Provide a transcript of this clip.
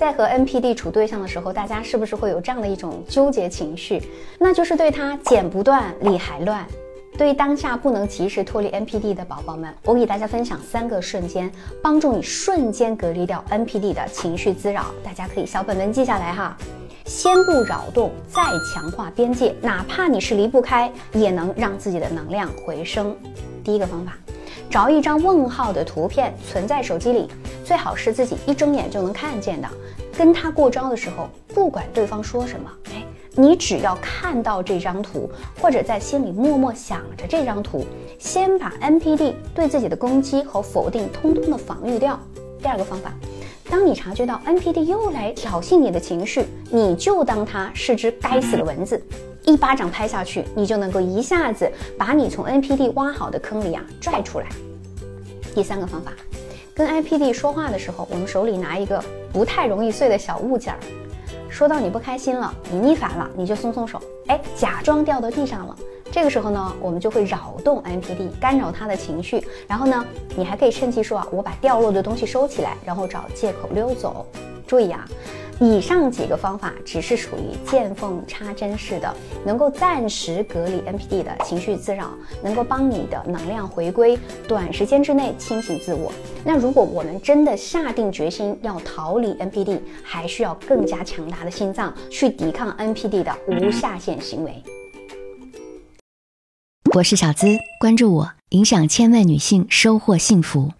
在和 NPD 处对象的时候，大家是不是会有这样的一种纠结情绪？那就是对他剪不断，理还乱。对于当下不能及时脱离 NPD 的宝宝们，我给大家分享三个瞬间，帮助你瞬间隔离掉 NPD 的情绪滋扰。大家可以小本本记下来哈。先不扰动，再强化边界，哪怕你是离不开，也能让自己的能量回升。第一个方法，找一张问号的图片存在手机里，最好是自己一睁眼就能看见的。跟他过招的时候，不管对方说什么，哎，你只要看到这张图，或者在心里默默想着这张图，先把 NPD 对自己的攻击和否定通通的防御掉。第二个方法，当你察觉到 NPD 又来挑衅你的情绪，你就当它是只该死的蚊子，一巴掌拍下去，你就能够一下子把你从 NPD 挖好的坑里啊拽出来。第三个方法。跟 IPD 说话的时候，我们手里拿一个不太容易碎的小物件儿，说到你不开心了，你腻烦了，你就松松手，哎，假装掉到地上了。这个时候呢，我们就会扰动 NPD，干扰他的情绪。然后呢，你还可以趁机说啊，我把掉落的东西收起来，然后找借口溜走。注意啊。以上几个方法只是属于见缝插针式的，能够暂时隔离 NPD 的情绪滋扰，能够帮你的能量回归，短时间之内清醒自我。那如果我们真的下定决心要逃离 NPD，还需要更加强大的心脏去抵抗 NPD 的无下限行为。我是小资，关注我，影响千万女性，收获幸福。